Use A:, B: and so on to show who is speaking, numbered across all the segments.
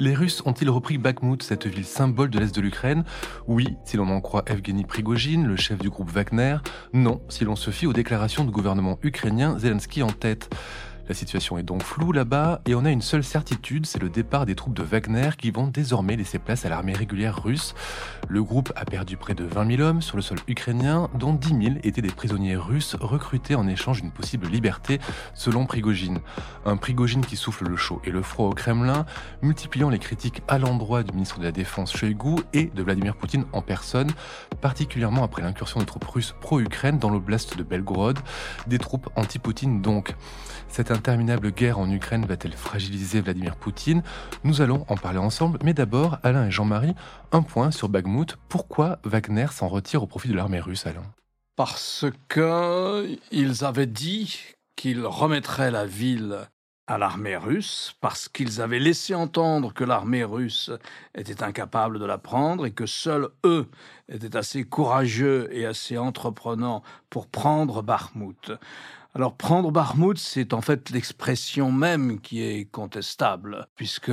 A: Les Russes ont-ils repris Bakhmut, cette ville symbole de l'Est de l'Ukraine? Oui, si l'on en croit Evgeny Prigogine, le chef du groupe Wagner. Non, si l'on se fie aux déclarations du gouvernement ukrainien, Zelensky en tête. La situation est donc floue là-bas et on a une seule certitude, c'est le départ des troupes de Wagner qui vont désormais laisser place à l'armée régulière russe. Le groupe a perdu près de 20 000 hommes sur le sol ukrainien, dont 10 000 étaient des prisonniers russes recrutés en échange d'une possible liberté, selon Prigogine. Un Prigogine qui souffle le chaud et le froid au Kremlin, multipliant les critiques à l'endroit du ministre de la Défense Shoigu et de Vladimir Poutine en personne, particulièrement après l'incursion de troupes russes pro-Ukraine dans l'oblast de Belgorod, des troupes anti-Poutine donc. Interminable guerre en Ukraine va-t-elle fragiliser Vladimir Poutine? Nous allons en parler ensemble, mais d'abord, Alain et Jean-Marie, un point sur Bakhmut. Pourquoi Wagner s'en retire au profit de l'armée russe, Alain?
B: Parce que ils avaient dit qu'ils remettraient la ville à l'armée russe, parce qu'ils avaient laissé entendre que l'armée russe était incapable de la prendre et que seuls eux étaient assez courageux et assez entreprenants pour prendre Bakhmut. Alors prendre Barmouth, c'est en fait l'expression même qui est contestable, puisque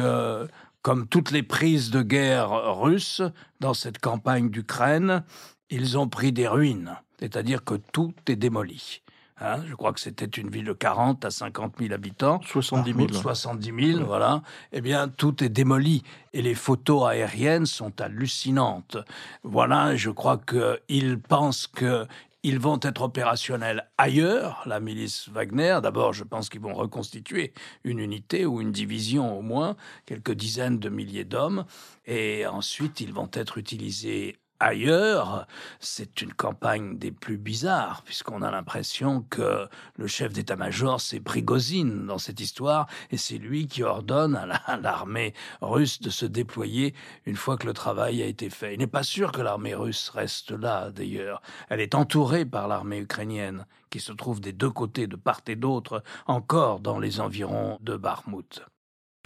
B: comme toutes les prises de guerre russes dans cette campagne d'Ukraine, ils ont pris des ruines, c'est-à-dire que tout est démoli. Hein, je crois que c'était une ville de 40 à 50 000 habitants.
C: 70 000.
B: 70 000, voilà. Eh bien, tout est démoli. Et les photos aériennes sont hallucinantes. Voilà, je crois qu'ils pensent que ils vont être opérationnels ailleurs, la milice Wagner. D'abord, je pense qu'ils vont reconstituer une unité ou une division au moins, quelques dizaines de milliers d'hommes. Et ensuite, ils vont être utilisés ailleurs, c'est une campagne des plus bizarres, puisqu'on a l'impression que le chef d'état-major, c'est Prigozine dans cette histoire, et c'est lui qui ordonne à l'armée russe de se déployer une fois que le travail a été fait. Il n'est pas sûr que l'armée russe reste là, d'ailleurs. Elle est entourée par l'armée ukrainienne, qui se trouve des deux côtés, de part et d'autre, encore dans les environs de Barmouth.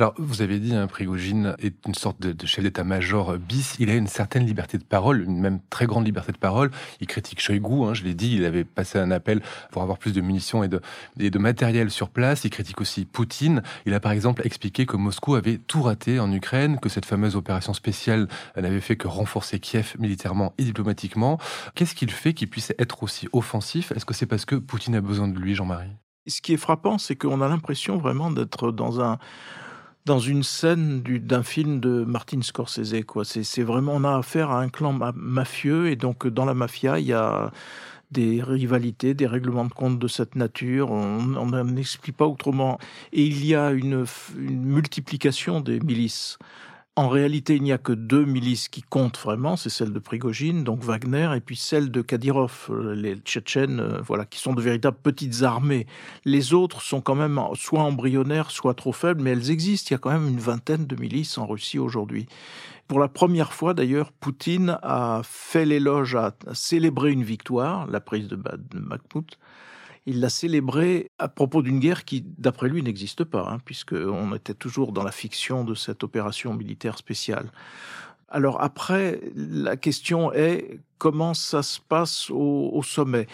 A: Alors, vous avez dit, hein, Prigogine est une sorte de, chef d'état-major bis. Il a une certaine liberté de parole, une même très grande liberté de parole. Il critique Shoigu, hein, je l'ai dit, il avait passé un appel pour avoir plus de munitions et de, et de matériel sur place. Il critique aussi Poutine. Il a par exemple expliqué que Moscou avait tout raté en Ukraine, que cette fameuse opération spéciale n'avait fait que renforcer Kiev militairement et diplomatiquement. Qu'est-ce qu'il fait qu'il puisse être aussi offensif? Est-ce que c'est parce que Poutine a besoin de lui, Jean-Marie?
C: Ce qui est frappant, c'est qu'on a l'impression vraiment d'être dans un dans une scène d'un film de Martin Scorsese. Quoi. C'est, vraiment, on a affaire à un clan mafieux, et donc dans la mafia, il y a des rivalités, des règlements de compte de cette nature. On n'explique pas autrement. Et il y a une, une multiplication des milices. En réalité, il n'y a que deux milices qui comptent vraiment, c'est celle de Prigogine, donc Wagner, et puis celle de Kadyrov, euh, les Tchétchènes, euh, voilà, qui sont de véritables petites armées. Les autres sont quand même soit embryonnaires, soit trop faibles, mais elles existent. Il y a quand même une vingtaine de milices en Russie aujourd'hui. Pour la première fois, d'ailleurs, Poutine a fait l'éloge, à célébrer une victoire, la prise de Bakhmut, il l'a célébré à propos d'une guerre qui, d'après lui, n'existe pas, hein, puisqu'on était toujours dans la fiction de cette opération militaire spéciale. Alors après, la question est comment ça se passe au, sommet?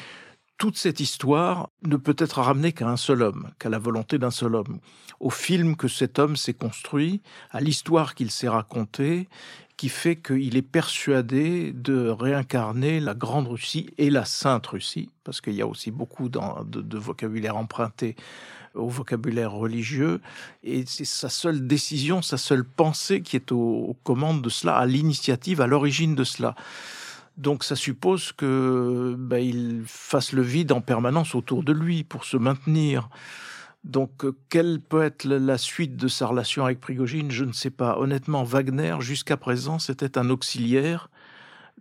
C: Toute cette histoire ne peut être ramenée qu'à un seul homme, qu'à la volonté d'un seul homme, au film que cet homme s'est construit, à l'histoire qu'il s'est racontée, qui fait qu'il est persuadé de réincarner la Grande Russie et la Sainte Russie, parce qu'il y a aussi beaucoup de, vocabulaire emprunté au vocabulaire religieux, et c'est sa seule décision, sa seule pensée qui est aux, commandes de cela, à l'initiative, à l'origine de cela. Donc ça suppose que ben, il fasse le vide en permanence autour de lui pour se maintenir. Donc, euh, quelle peut être la suite de sa relation avec Prigogine? Je ne sais pas. Honnêtement, Wagner, jusqu'à présent, c'était un auxiliaire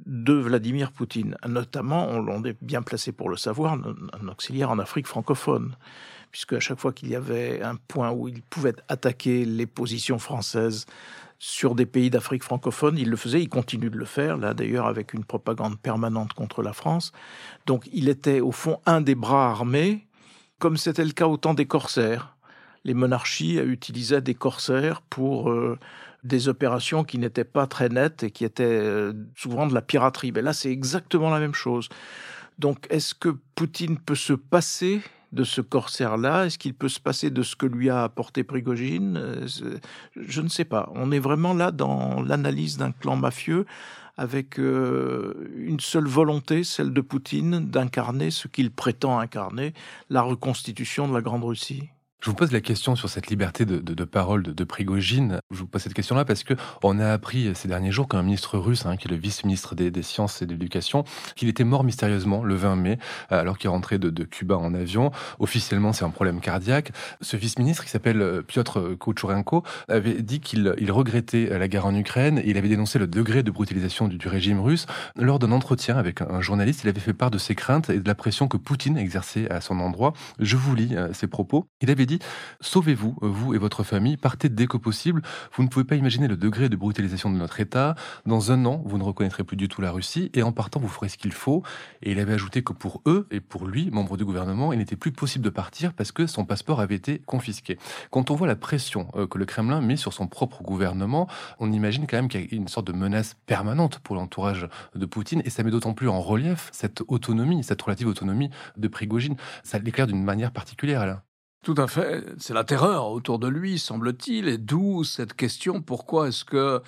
C: de Vladimir Poutine. Notamment, on est bien placé pour le savoir, un auxiliaire en Afrique francophone puisque à chaque fois qu'il y avait un point où il pouvait attaquer les positions françaises sur des pays d'Afrique francophone, il le faisait, il continue de le faire, là d'ailleurs avec une propagande permanente contre la France. Donc il était au fond un des bras armés, comme c'était le cas au temps des corsaires. Les monarchies utilisaient des corsaires pour euh, des opérations qui n'étaient pas très nettes et qui étaient euh, souvent de la piraterie. Mais là, c'est exactement la même chose. Donc, est-ce que Poutine peut se passer de ce corsaire-là? Est-ce qu'il peut se passer de ce que lui a apporté Prigogine? Euh, Je ne sais pas. On est vraiment là dans l'analyse d'un clan mafieux avec euh, une seule volonté, celle de Poutine, d'incarner ce qu'il prétend incarner, la reconstitution de la Grande Russie.
A: Je vous pose la question sur cette liberté de, parole de, Prigogine. Je vous pose cette question-là parce que on a appris ces derniers jours qu'un ministre russe, hein, qui est le vice-ministre des, sciences et de l'éducation, qu'il était mort mystérieusement le 20 mai, alors qu'il rentrait de, Cuba en avion. Officiellement, c'est un problème cardiaque. Ce vice-ministre, qui s'appelle euh, Piotr Kuchurenko, avait dit qu'il il regrettait la guerre en Ukraine et il avait dénoncé le degré de brutalisation du, du régime russe. Lors d'un entretien avec un, journaliste, il avait fait part de ses craintes et de la pression que Poutine exerçait à son endroit. Je vous lis euh, ses propos. Il avait dit Sauvez-vous, vous et votre famille, partez dès que possible. Vous ne pouvez pas imaginer le degré de brutalisation de notre État. Dans un an, vous ne reconnaîtrez plus du tout la Russie, et en partant, vous ferez ce qu'il faut. Et il avait ajouté que pour eux, et pour lui, membre du gouvernement, il n'était plus possible de partir parce que son passeport avait été confisqué. Quand on voit la pression euh, que le Kremlin met sur son propre gouvernement, on imagine quand même qu'il y a une sorte de menace permanente pour l'entourage de Poutine, et ça met d'autant plus en relief cette autonomie, cette relative autonomie de Prigogine. Ça l'éclaire d'une manière particulière, là.
B: Tout à fait. C'est la terreur autour de lui, semble-t-il, et d'où cette question pourquoi est-ce que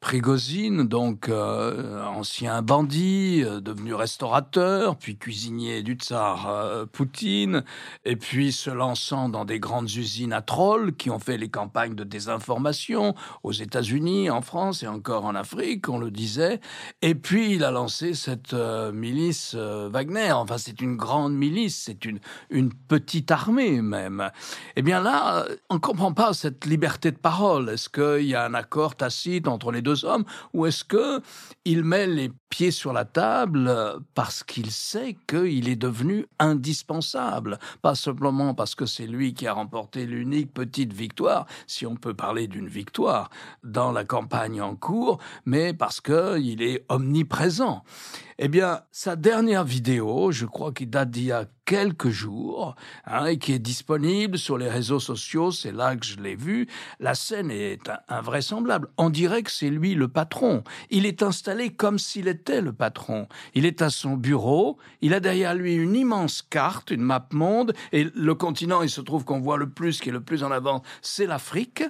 B: Prigozine, donc euh, ancien bandit, euh, devenu restaurateur, puis cuisinier du tsar euh, Poutine, et puis se lançant dans des grandes usines à trolls qui ont fait les campagnes de désinformation aux États-Unis, en France et encore en Afrique, on le disait. Et puis il a lancé cette milice Wagner. Enfin, c'est une grande milice, c'est une une petite armée même. Eh bien là, on comprend pas cette liberté de parole. Est-ce qu'il y a un accord tacite entre les deux hommes, ou est-ce que il met les pieds sur la table euh, parce qu'il sait qu'il est devenu indispensable, pas simplement parce que c'est lui qui a remporté l'unique petite victoire, si on peut parler d'une victoire dans la campagne en cours, mais parce qu'il est omniprésent. Eh bien, sa dernière vidéo, je crois qu'il date d'il y a quelques jours, hein, et qui est disponible sur les réseaux sociaux, c'est là que je l'ai vu, la scène est invraisemblable. On dirait que c'est lui le patron. Il est installé comme s'il était le patron. Il est à son bureau, il a derrière lui une immense carte, une map monde, et le continent, il se trouve qu'on voit le plus, qui est le plus en avant, c'est l'Afrique.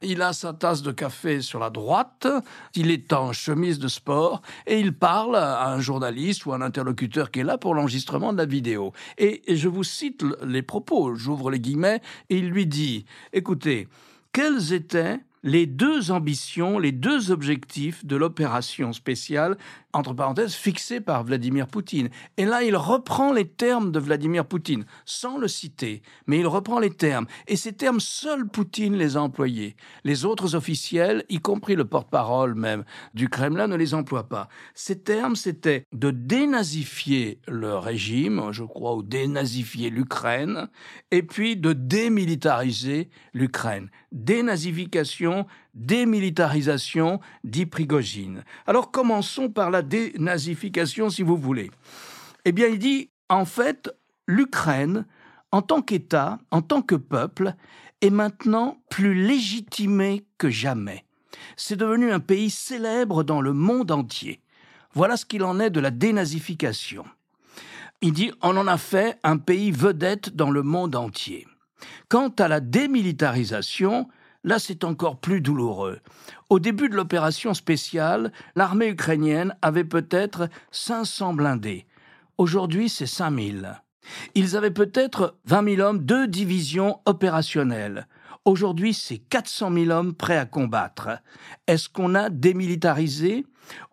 B: Il a sa tasse de café sur la droite, il est en chemise de sport, et il parle à un journaliste ou un interlocuteur qui est là pour l'enregistrement de la vidéo. Et, je vous cite les propos, j'ouvre les guillemets, et il lui dit, écoutez, quels étaient les deux ambitions, les deux objectifs de l'opération spéciale entre parenthèses, fixé par Vladimir Poutine. Et là, il reprend les termes de Vladimir Poutine, sans le citer, mais il reprend les termes. Et ces termes, seul Poutine les a employés. Les autres officiels, y compris le porte-parole même du Kremlin, ne les emploient pas. Ces termes, c'était de dénazifier le régime, je crois, ou dénazifier l'Ukraine, et puis de démilitariser l'Ukraine. Dénazification, démilitarisation, dit Prigogine. Alors commençons par la dénazification, si vous voulez. Eh bien, il dit, en fait, l'Ukraine, en tant qu'État, en tant que peuple, est maintenant plus légitimée que jamais. C'est devenu un pays célèbre dans le monde entier. Voilà ce qu'il en est de la dénazification. Il dit on en a fait un pays vedette dans le monde entier. Quant à la démilitarisation, Là, c'est encore plus douloureux. Au début de l'opération spéciale, l'armée ukrainienne avait peut-être 500 blindés. Aujourd'hui, c'est 5000. Ils avaient peut-être 20 000 hommes, deux divisions opérationnelles. Aujourd'hui, c'est 400 000 hommes prêts à combattre. Est-ce qu'on a démilitarisé?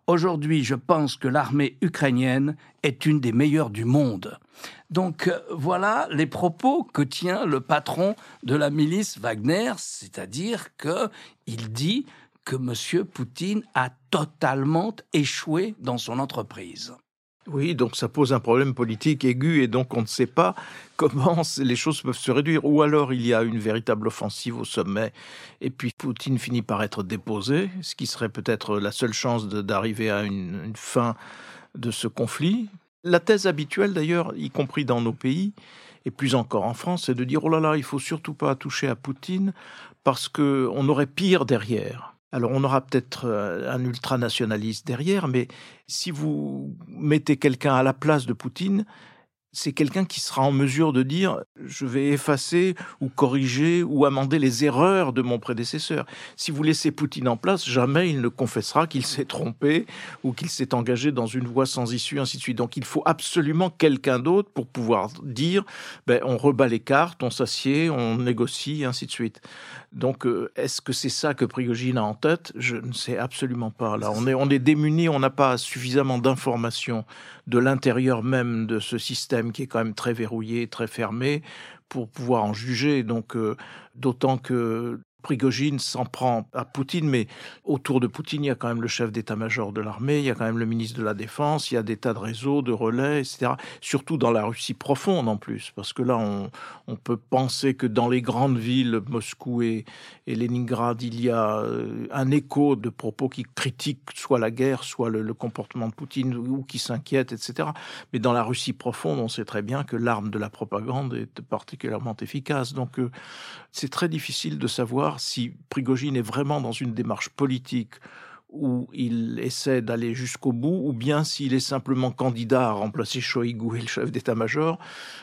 B: Aujourd'hui, je pense que l'armée ukrainienne est une des meilleures du monde. Donc euh, voilà les propos que tient le patron de la milice Wagner, c'est-à-dire que il dit que M. Poutine a totalement échoué dans son entreprise.
C: Oui, donc ça pose un problème politique aigu et donc on ne sait pas comment les choses peuvent se réduire. Ou alors il y a une véritable offensive au sommet et puis Poutine finit par être déposé, ce qui serait peut-être la seule chance d'arriver à une, fin de ce conflit. La thèse habituelle d'ailleurs, y compris dans nos pays, et plus encore en France, c'est de dire oh là là, il faut surtout pas toucher à Poutine parce que on aurait pire derrière. Alors on aura peut-être euh, un ultranationaliste derrière, mais si vous mettez quelqu'un à la place de Poutine, c'est quelqu'un qui sera en mesure de dire je vais effacer ou corriger ou amender les erreurs de mon prédécesseur. Si vous laissez Poutine en place, jamais il ne confessera qu'il s'est trompé ou qu'il s'est engagé dans une voie sans issue, ainsi de suite. Donc il faut absolument quelqu'un d'autre pour pouvoir dire ben, on rebat les cartes, on s'assied, on négocie, ainsi de suite. Donc euh, est-ce que c'est ça que Prigogine a en tête? Je ne sais absolument pas. Là, on est, on est démuni, on n'a pas suffisamment d'informations de l'intérieur même de ce système qui est quand même très verrouillé, très fermé, pour pouvoir en juger. Donc, euh, d'autant que Prigogine s'en prend à Poutine, mais autour de Poutine, il y a quand même le chef d'état-major de l'armée, il y a quand même le ministre de la Défense, il y a des tas de réseaux, de relais, etc. Surtout dans la Russie profonde en plus, parce que là, on, peut penser que dans les grandes villes, Moscou et, et Leningrad, il y a euh, un écho de propos qui critiquent soit la guerre, soit le, le comportement de Poutine, ou qui s'inquiètent, etc. Mais dans la Russie profonde, on sait très bien que l'arme de la propagande est particulièrement efficace. Donc, euh, c'est très difficile de savoir si Prigogine est vraiment dans une démarche politique où il essaie d'aller jusqu'au bout, ou bien s'il est simplement candidat à remplacer Shoigu et le chef d'état-major,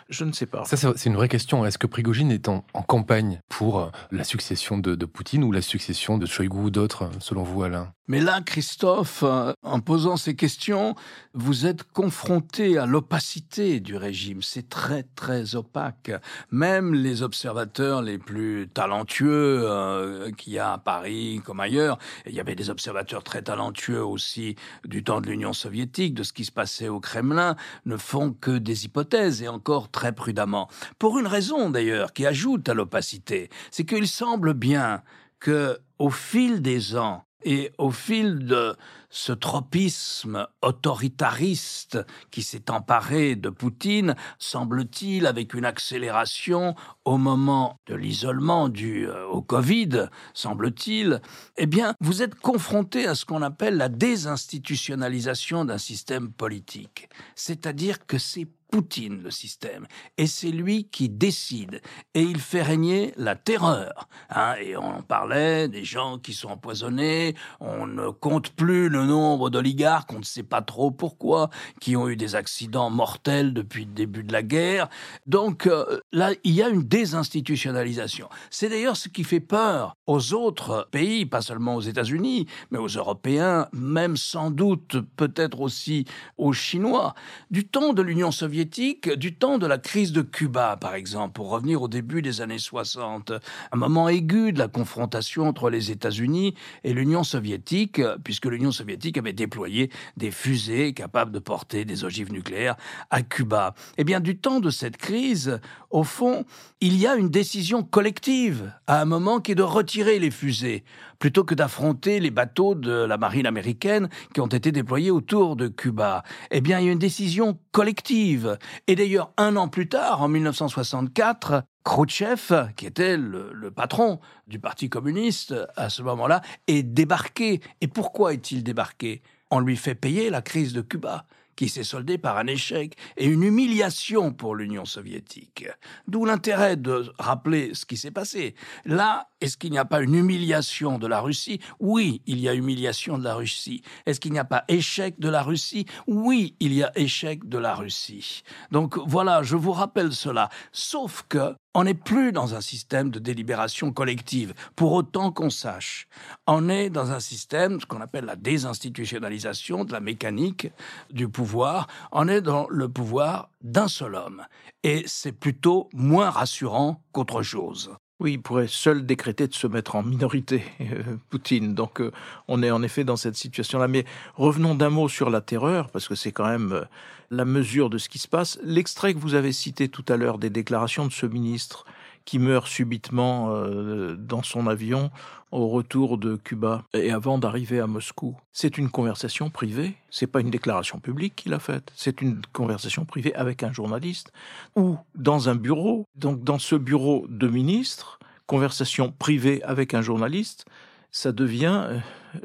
C: je ne sais pas.
A: Ça, c'est une vraie question. Est-ce que Prigogine est en, campagne pour euh, la succession de, de, Poutine ou la succession de Shoigu ou d'autres, selon vous, Alain?
B: Mais là, Christophe, euh, en posant ces questions, vous êtes confronté à l'opacité du régime. C'est très, très opaque. Même les observateurs les plus talentueux euh, qu'il y a à Paris comme ailleurs, il y avait des observateurs très talentueux aussi du temps de l'Union soviétique, de ce qui se passait au Kremlin, ne font que des hypothèses et encore très prudemment. Pour une raison d'ailleurs qui ajoute à l'opacité, c'est qu'il semble bien que au fil des ans, et au fil de ce tropisme autoritariste qui s'est emparé de Poutine, semble-t-il, avec une accélération au moment de l'isolement dû euh, au Covid, semble-t-il, eh bien, vous êtes confronté à ce qu'on appelle la désinstitutionnalisation d'un système politique. C'est-à-dire que c'est Poutine, le système. Et c'est lui qui décide. Et il fait régner la terreur. Hein. et on parlait des gens qui sont empoisonnés. On ne compte plus le nombre d'oligarques, on ne sait pas trop pourquoi, qui ont eu des accidents mortels depuis le début de la guerre. Donc euh, là, il y a une désinstitutionnalisation. C'est d'ailleurs ce qui fait peur aux autres pays, pas seulement aux États-Unis, mais aux Européens, même sans doute peut-être aussi aux Chinois. Du temps de l'Union soviétique, du temps de la crise de Cuba, par exemple, pour revenir au début des années 60, un moment aigu de la confrontation entre les États-Unis et l'Union soviétique, puisque l'Union soviétique avait déployé des fusées capables de porter des ogives nucléaires à Cuba. Eh bien, du temps de cette crise, au fond, il y a une décision collective à un moment qui est de retirer les fusées plutôt que d'affronter les bateaux de la marine américaine qui ont été déployés autour de Cuba. Eh bien, il y a une décision collective. Et d'ailleurs, un an plus tard, en 1964, Khrouchtchev, qui était le, le, patron du Parti communiste à ce moment-là, est débarqué. Et pourquoi est-il débarqué? On lui fait payer la crise de Cuba qui s'est soldé par un échec et une humiliation pour l'Union soviétique. D'où l'intérêt de rappeler ce qui s'est passé. Là, est-ce qu'il n'y a pas une humiliation de la Russie? Oui, il y a humiliation de la Russie. Est-ce qu'il n'y a pas échec de la Russie? Oui, il y a échec de la Russie. Donc voilà, je vous rappelle cela. Sauf que on n'est plus dans un système de délibération collective, pour autant qu'on sache. On est dans un système, ce qu'on appelle la désinstitutionnalisation de la mécanique du pouvoir. On est dans le pouvoir d'un seul homme. Et c'est plutôt moins rassurant qu'autre chose.
C: Oui, il pourrait seul décréter de se mettre en minorité, euh, Poutine. Donc euh, on est en effet dans cette situation-là. Mais revenons d'un mot sur la terreur, parce que c'est quand même euh, la mesure de ce qui se passe. L'extrait que vous avez cité tout à l'heure des déclarations de ce ministre qui meurt subitement euh, dans son avion au retour de Cuba et avant d'arriver à Moscou. C'est une conversation privée, c'est pas une déclaration publique qu'il a faite, c'est une conversation privée avec un journaliste ou dans un bureau. Donc dans ce bureau de ministre, conversation privée avec un journaliste, ça devient euh,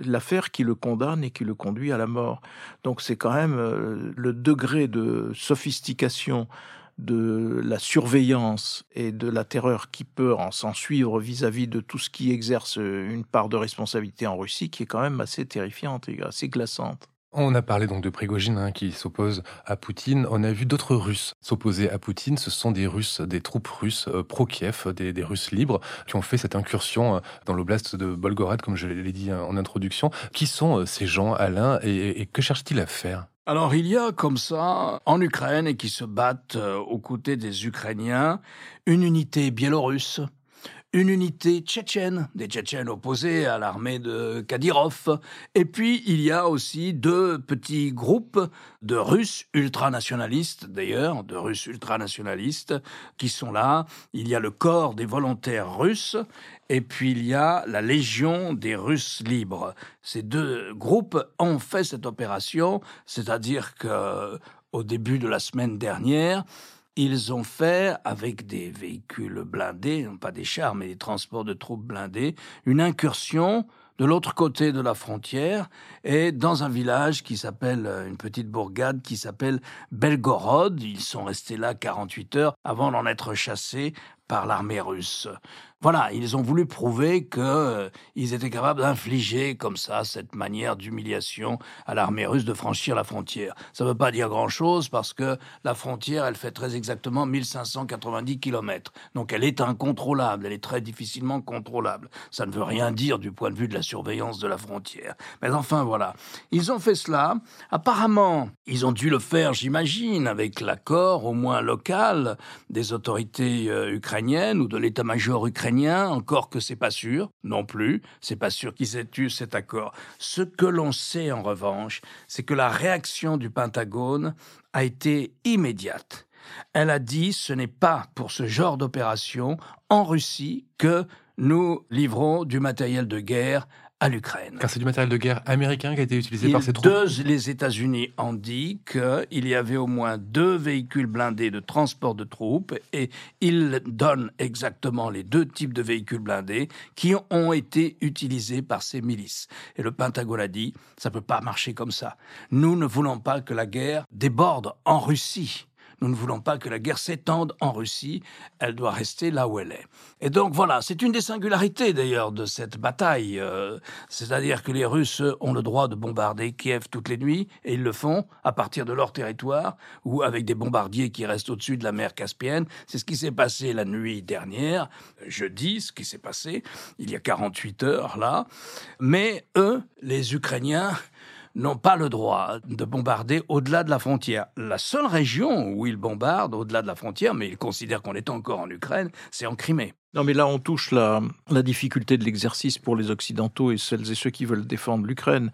C: l'affaire qui le condamne et qui le conduit à la mort. Donc c'est quand même euh, le degré de sophistication de la surveillance et de la terreur qui peut en s'en suivre vis-à-vis de tout ce qui exerce une part de responsabilité en Russie qui est quand même assez terrifiante et assez glaçante.
A: On a parlé donc de Prigogine hein, qui s'oppose à Poutine. On a vu d'autres Russes s'opposer à Poutine. Ce sont des Russes, des troupes russes euh, pro-Kiev, des, Russes libres, qui ont fait cette incursion euh, dans l'oblast de Volgorod, comme je l'ai dit hein, en introduction. Qui sont euh, ces gens, Alain, et que cherchent-ils à faire?
B: Alors il y a comme ça, en Ukraine, et qui se battent aux côtés des Ukrainiens, une unité biélorusse, une unité tchétchène, des Tchétchènes opposés à l'armée de Kadyrov. Et puis, il y a aussi deux petits groupes de Russes ultranationalistes, d'ailleurs, de Russes ultranationalistes, qui sont là. Il y a le corps des volontaires russes, et puis il y a la Légion des Russes libres. Ces deux groupes ont fait cette opération, c'est-à-dire que au début de la semaine dernière, ils ont fait, avec des véhicules blindés, pas des chars, mais des transports de troupes blindés, une incursion de l'autre côté de la frontière et dans un village qui s'appelle, une petite bourgade qui s'appelle Belgorod. Ils sont restés là 48 heures avant d'en être chassés par l'armée russe. Voilà, ils ont voulu prouver qu'ils euh, étaient capables d'infliger comme ça cette manière d'humiliation à l'armée russe de franchir la frontière. Ça ne veut pas dire grand-chose parce que la frontière, elle fait très exactement 1590 kilomètres. Donc elle est incontrôlable, elle est très difficilement contrôlable. Ça ne veut rien dire du point de vue de la surveillance de la frontière. Mais enfin voilà, ils ont fait cela. Apparemment, ils ont dû le faire, j'imagine, avec l'accord au moins local des autorités euh, ukrainiennes ou de l'état-major ukrainien encore que c'est pas sûr, non plus, c'est pas sûr qu'ils aient eu cet accord. Ce que l'on sait en revanche, c'est que la réaction du Pentagone a été immédiate. Elle a dit ce n'est pas pour ce genre d'opération en Russie que nous livrons du matériel de guerre à l'Ukraine.
A: Car c'est du matériel de guerre américain qui a été utilisé par ces troupes.
B: Deux, les États-Unis ont dit qu'il y avait au moins deux véhicules blindés de transport de troupes et ils donnent exactement les deux types de véhicules blindés qui ont été utilisés par ces milices. Et le Pentagone a dit, ça peut pas marcher comme ça. Nous ne voulons pas que la guerre déborde en Russie. Nous ne voulons pas que la guerre s'étende en Russie, elle doit rester là où elle est. Et donc voilà, c'est une des singularités d'ailleurs de cette bataille, euh, c'est-à-dire que les Russes ont le droit de bombarder Kiev toutes les nuits, et ils le font à partir de leur territoire, ou avec des bombardiers qui restent au-dessus de la mer Caspienne. C'est ce qui s'est passé la nuit dernière, jeudi, ce qui s'est passé, il y a 48 heures là. Mais eux, les Ukrainiens, n'ont pas le droit de bombarder au-delà de la frontière. La seule région où ils bombardent au-delà de la frontière, mais ils considèrent qu'on est encore en Ukraine, c'est en Crimée.
C: Non, mais là, on touche la, la difficulté de l'exercice pour les Occidentaux et celles et ceux qui veulent défendre l'Ukraine.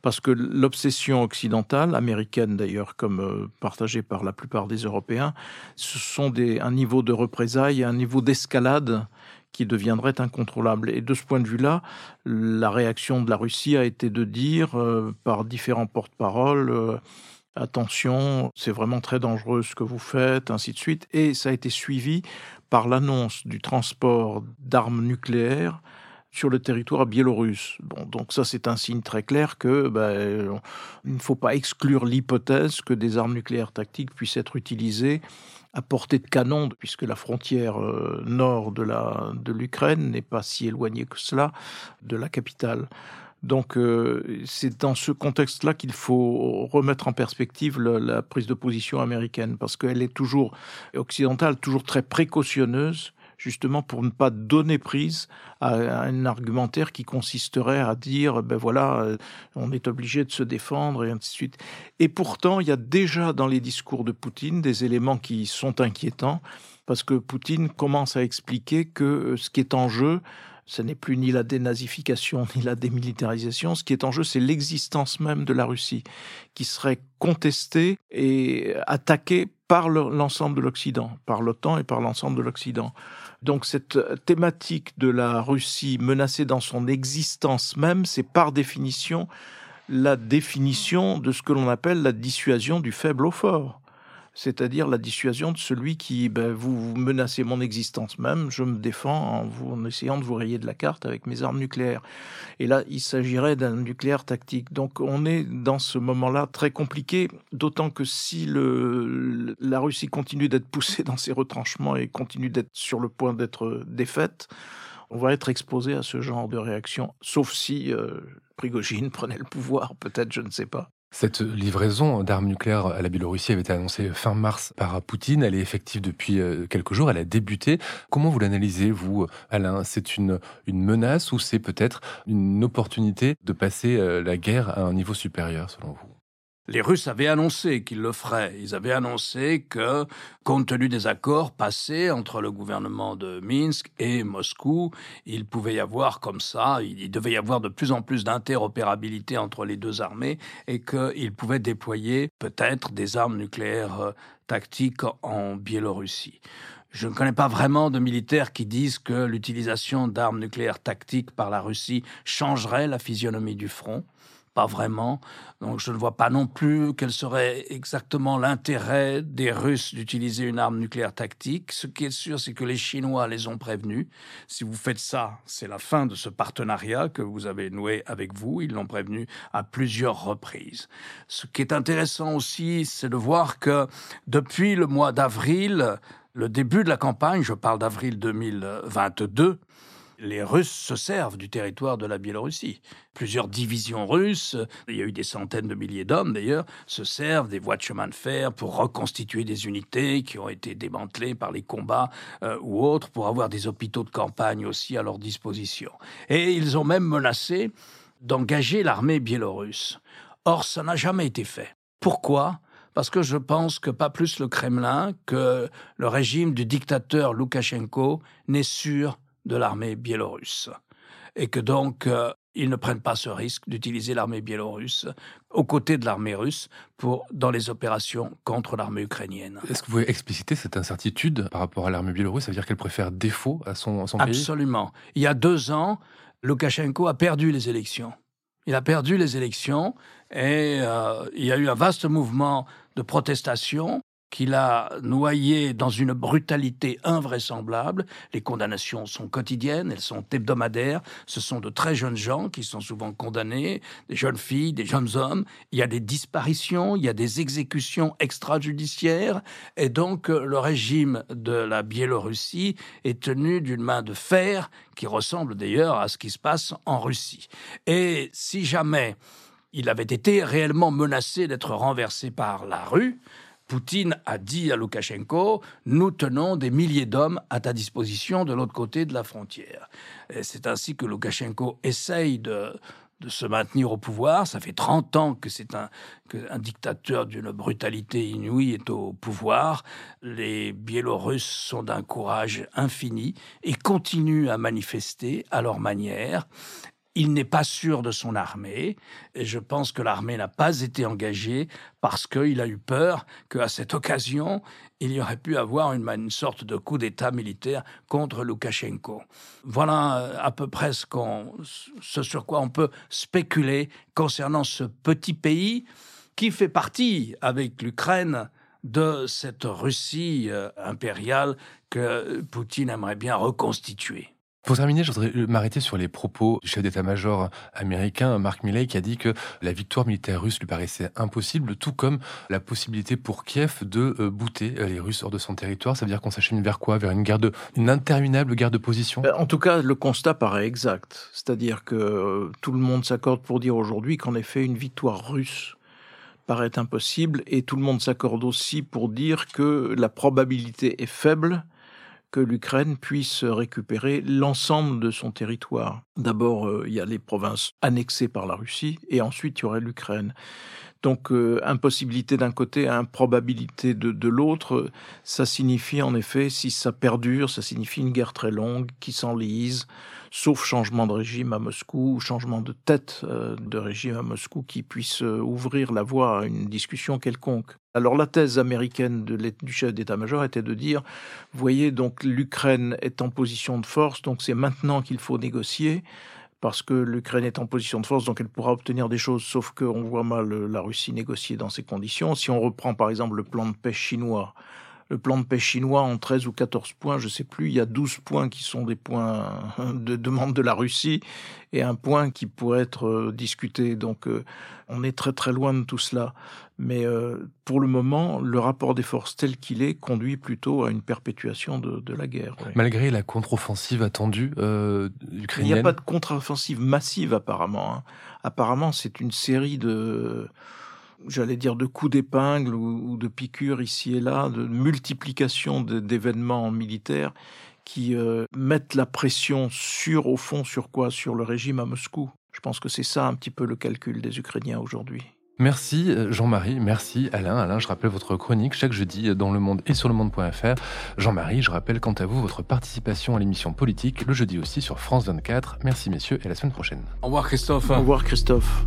C: Parce que l'obsession occidentale, américaine d'ailleurs, comme euh, partagée par la plupart des Européens, ce sont des, un niveau de représailles, un niveau d'escalade qui deviendrait incontrôlable. Et de ce point de vue-là, la réaction de la Russie a été de dire euh, par différents porte-paroles euh, attention, c'est vraiment très dangereux ce que vous faites, ainsi de suite. Et ça a été suivi par l'annonce du transport d'armes nucléaires sur le territoire biélorusse. Bon, donc ça c'est un signe très clair que ben, il ne faut pas exclure l'hypothèse que des armes nucléaires tactiques puissent être utilisées à portée de canon, puisque la frontière euh, nord de la de l'Ukraine n'est pas si éloignée que cela de la capitale. Donc euh, c'est dans ce contexte-là qu'il faut remettre en perspective la prise de position américaine, parce qu'elle est toujours occidentale, toujours très précautionneuse justement pour ne pas donner prise à, un argumentaire qui consisterait à dire ben voilà, euh, on est obligé de se défendre et ainsi de suite. Et pourtant, il y a déjà dans les discours de Poutine des éléments qui sont inquiétants parce que Poutine commence à expliquer que euh, ce qui est en jeu, ce n'est plus ni la dénazification ni la démilitarisation. Ce qui est en jeu, c'est l'existence même de la Russie, qui serait contestée et attaquée par l'ensemble de l'Occident, par l'OTAN et par l'ensemble de l'Occident. Donc cette thématique de la Russie menacée dans son existence même, c'est par définition la définition de ce que l'on appelle la dissuasion du faible au fort c'est-à-dire la dissuasion de celui qui, ben, vous, menacez mon existence même, je me défends en, vous, en essayant de vous rayer de la carte avec mes armes nucléaires. Et là, il s'agirait d'un nucléaire tactique. Donc on est dans ce moment-là très compliqué, d'autant que si la Russie continue d'être poussée dans ses retranchements et continue d'être sur le point d'être défaite, on va être exposé à ce genre de réaction, sauf si euh, Prigogine prenait le pouvoir, peut-être, je ne sais pas.
A: Cette livraison d'armes nucléaires à la Biélorussie avait été annoncée fin mars par Poutine. Elle est effective depuis euh, quelques jours. Elle a débuté. Comment vous l'analysez, vous, Alain? C'est une, une menace ou c'est peut-être une opportunité de passer euh, la guerre à un niveau supérieur, selon vous?
B: Les Russes avaient annoncé qu'ils le feraient. Ils avaient annoncé que, compte tenu des accords passés entre le gouvernement de Minsk et Moscou, il pouvait y avoir comme ça, il devait y avoir de plus en plus d'interopérabilité entre les deux armées et qu'ils pouvaient déployer peut-être des armes nucléaires euh, tactiques en Biélorussie. Je ne connais pas vraiment de militaires qui disent que l'utilisation d'armes nucléaires tactiques par la Russie changerait la physionomie du front pas vraiment. Donc je ne vois pas non plus quel serait exactement l'intérêt des Russes d'utiliser une arme nucléaire tactique. Ce qui est sûr, c'est que les Chinois les ont prévenus. Si vous faites ça, c'est la fin de ce partenariat que vous avez noué avec vous. Ils l'ont prévenu à plusieurs reprises. Ce qui est intéressant aussi, c'est de voir que depuis le mois d'avril, le début de la campagne, je parle d'avril 2022, les Russes se servent du territoire de la Biélorussie. Plusieurs divisions russes, il y a eu des centaines de milliers d'hommes d'ailleurs, se servent des voies de chemin de fer pour reconstituer des unités qui ont été démantelées par les combats euh, ou autres, pour avoir des hôpitaux de campagne aussi à leur disposition. Et ils ont même menacé d'engager l'armée biélorusse. Or, ça n'a jamais été fait. Pourquoi? Parce que je pense que pas plus le Kremlin que le régime du dictateur Loukachenko n'est sûr de l'armée biélorusse. Et que donc, euh, ils ne prennent pas ce risque d'utiliser l'armée biélorusse aux côtés de l'armée russe pour, dans les opérations contre l'armée ukrainienne.
A: Est-ce que vous pouvez expliciter cette incertitude par rapport à l'armée biélorusse? Ça veut dire qu'elle préfère défaut à son, à son
B: pays? Absolument. Il y a deux ans, Loukachenko a perdu les élections. Il a perdu les élections et euh, il y a eu un vaste mouvement de protestation qu'il a noyé dans une brutalité invraisemblable. Les condamnations sont quotidiennes, elles sont hebdomadaires. Ce sont de très jeunes gens qui sont souvent condamnés, des jeunes filles, des jeunes hommes. Il y a des disparitions, il y a des exécutions extrajudiciaires. Et donc, le régime de la Biélorussie est tenu d'une main de fer qui ressemble d'ailleurs à ce qui se passe en Russie. Et si jamais il avait été réellement menacé d'être renversé par la rue, Poutine a dit à Loukachenko Nous tenons des milliers d'hommes à ta disposition de l'autre côté de la frontière. C'est ainsi que Loukachenko essaye de, se maintenir au pouvoir. Ça fait 30 ans que c'est un, un dictateur d'une brutalité inouïe est au pouvoir. Les Biélorusses sont d'un courage infini et continuent à manifester à leur manière. Il n'est pas sûr de son armée, et je pense que l'armée n'a pas été engagée parce qu'il a eu peur qu'à cette occasion, il y aurait pu avoir une, sorte de coup d'État militaire contre Loukachenko. Voilà euh, à peu près ce, ce sur quoi on peut spéculer concernant ce petit pays qui fait partie, avec l'Ukraine, de cette Russie euh, impériale que Poutine aimerait bien reconstituer.
A: Pour terminer, je voudrais m'arrêter sur les propos du chef d'état-major américain, Mark Milley, qui a dit que la victoire militaire russe lui paraissait impossible, tout comme la possibilité pour Kiev de euh, bouter euh, les Russes hors de son territoire. Ça veut dire qu'on s'achemine vers quoi? Vers une guerre de, une interminable guerre de position?
C: En tout cas, le constat paraît exact. C'est-à-dire que euh, tout le monde s'accorde pour dire aujourd'hui qu'en effet, une victoire russe paraît impossible, et tout le monde s'accorde aussi pour dire que la probabilité est faible que l'Ukraine puisse récupérer l'ensemble de son territoire. D'abord, euh, il y a les provinces annexées par la Russie, et ensuite il y aurait l'Ukraine. Donc euh, impossibilité d'un côté, improbabilité de, de l'autre, ça signifie en effet, si ça perdure, ça signifie une guerre très longue qui s'enlise, sauf changement de régime à Moscou, ou changement de tête euh, de régime à Moscou qui puisse euh, ouvrir la voie à une discussion quelconque. Alors la thèse américaine de du chef d'état-major était de dire, voyez, donc l'Ukraine est en position de force, donc c'est maintenant qu'il faut négocier parce que l'Ukraine est en position de force, donc elle pourra obtenir des choses, sauf qu'on voit mal la Russie négocier dans ces conditions. Si on reprend par exemple le plan de pêche chinois, le plan de paix chinois en 13 ou 14 points, je sais plus, il y a 12 points qui sont des points de demande de la Russie et un point qui pourrait être euh, discuté. Donc euh, on est très très loin de tout cela. Mais euh, pour le moment, le rapport des forces tel qu'il est conduit plutôt à une perpétuation de, la guerre.
A: Malgré la contre-offensive attendue euh, ukrainienne.
C: Il n'y a pas de contre-offensive massive apparemment. Hein. Apparemment, c'est une série de j'allais dire, de coups d'épingle ou, de piqûres ici et là, de multiplication d'événements militaires qui euh, mettent la pression sur, au fond, sur quoi? Sur le régime à Moscou. Je pense que c'est ça un petit peu le calcul des Ukrainiens aujourd'hui.
A: Merci euh, Jean-Marie, merci Alain. Alain, je rappelle votre chronique chaque jeudi dans Le Monde et sur le monde.fr. Jean-Marie, je rappelle quant à vous votre participation à l'émission politique le jeudi aussi sur France 24. Merci messieurs et à la semaine prochaine.
B: Au revoir Christophe.
C: Au revoir Christophe.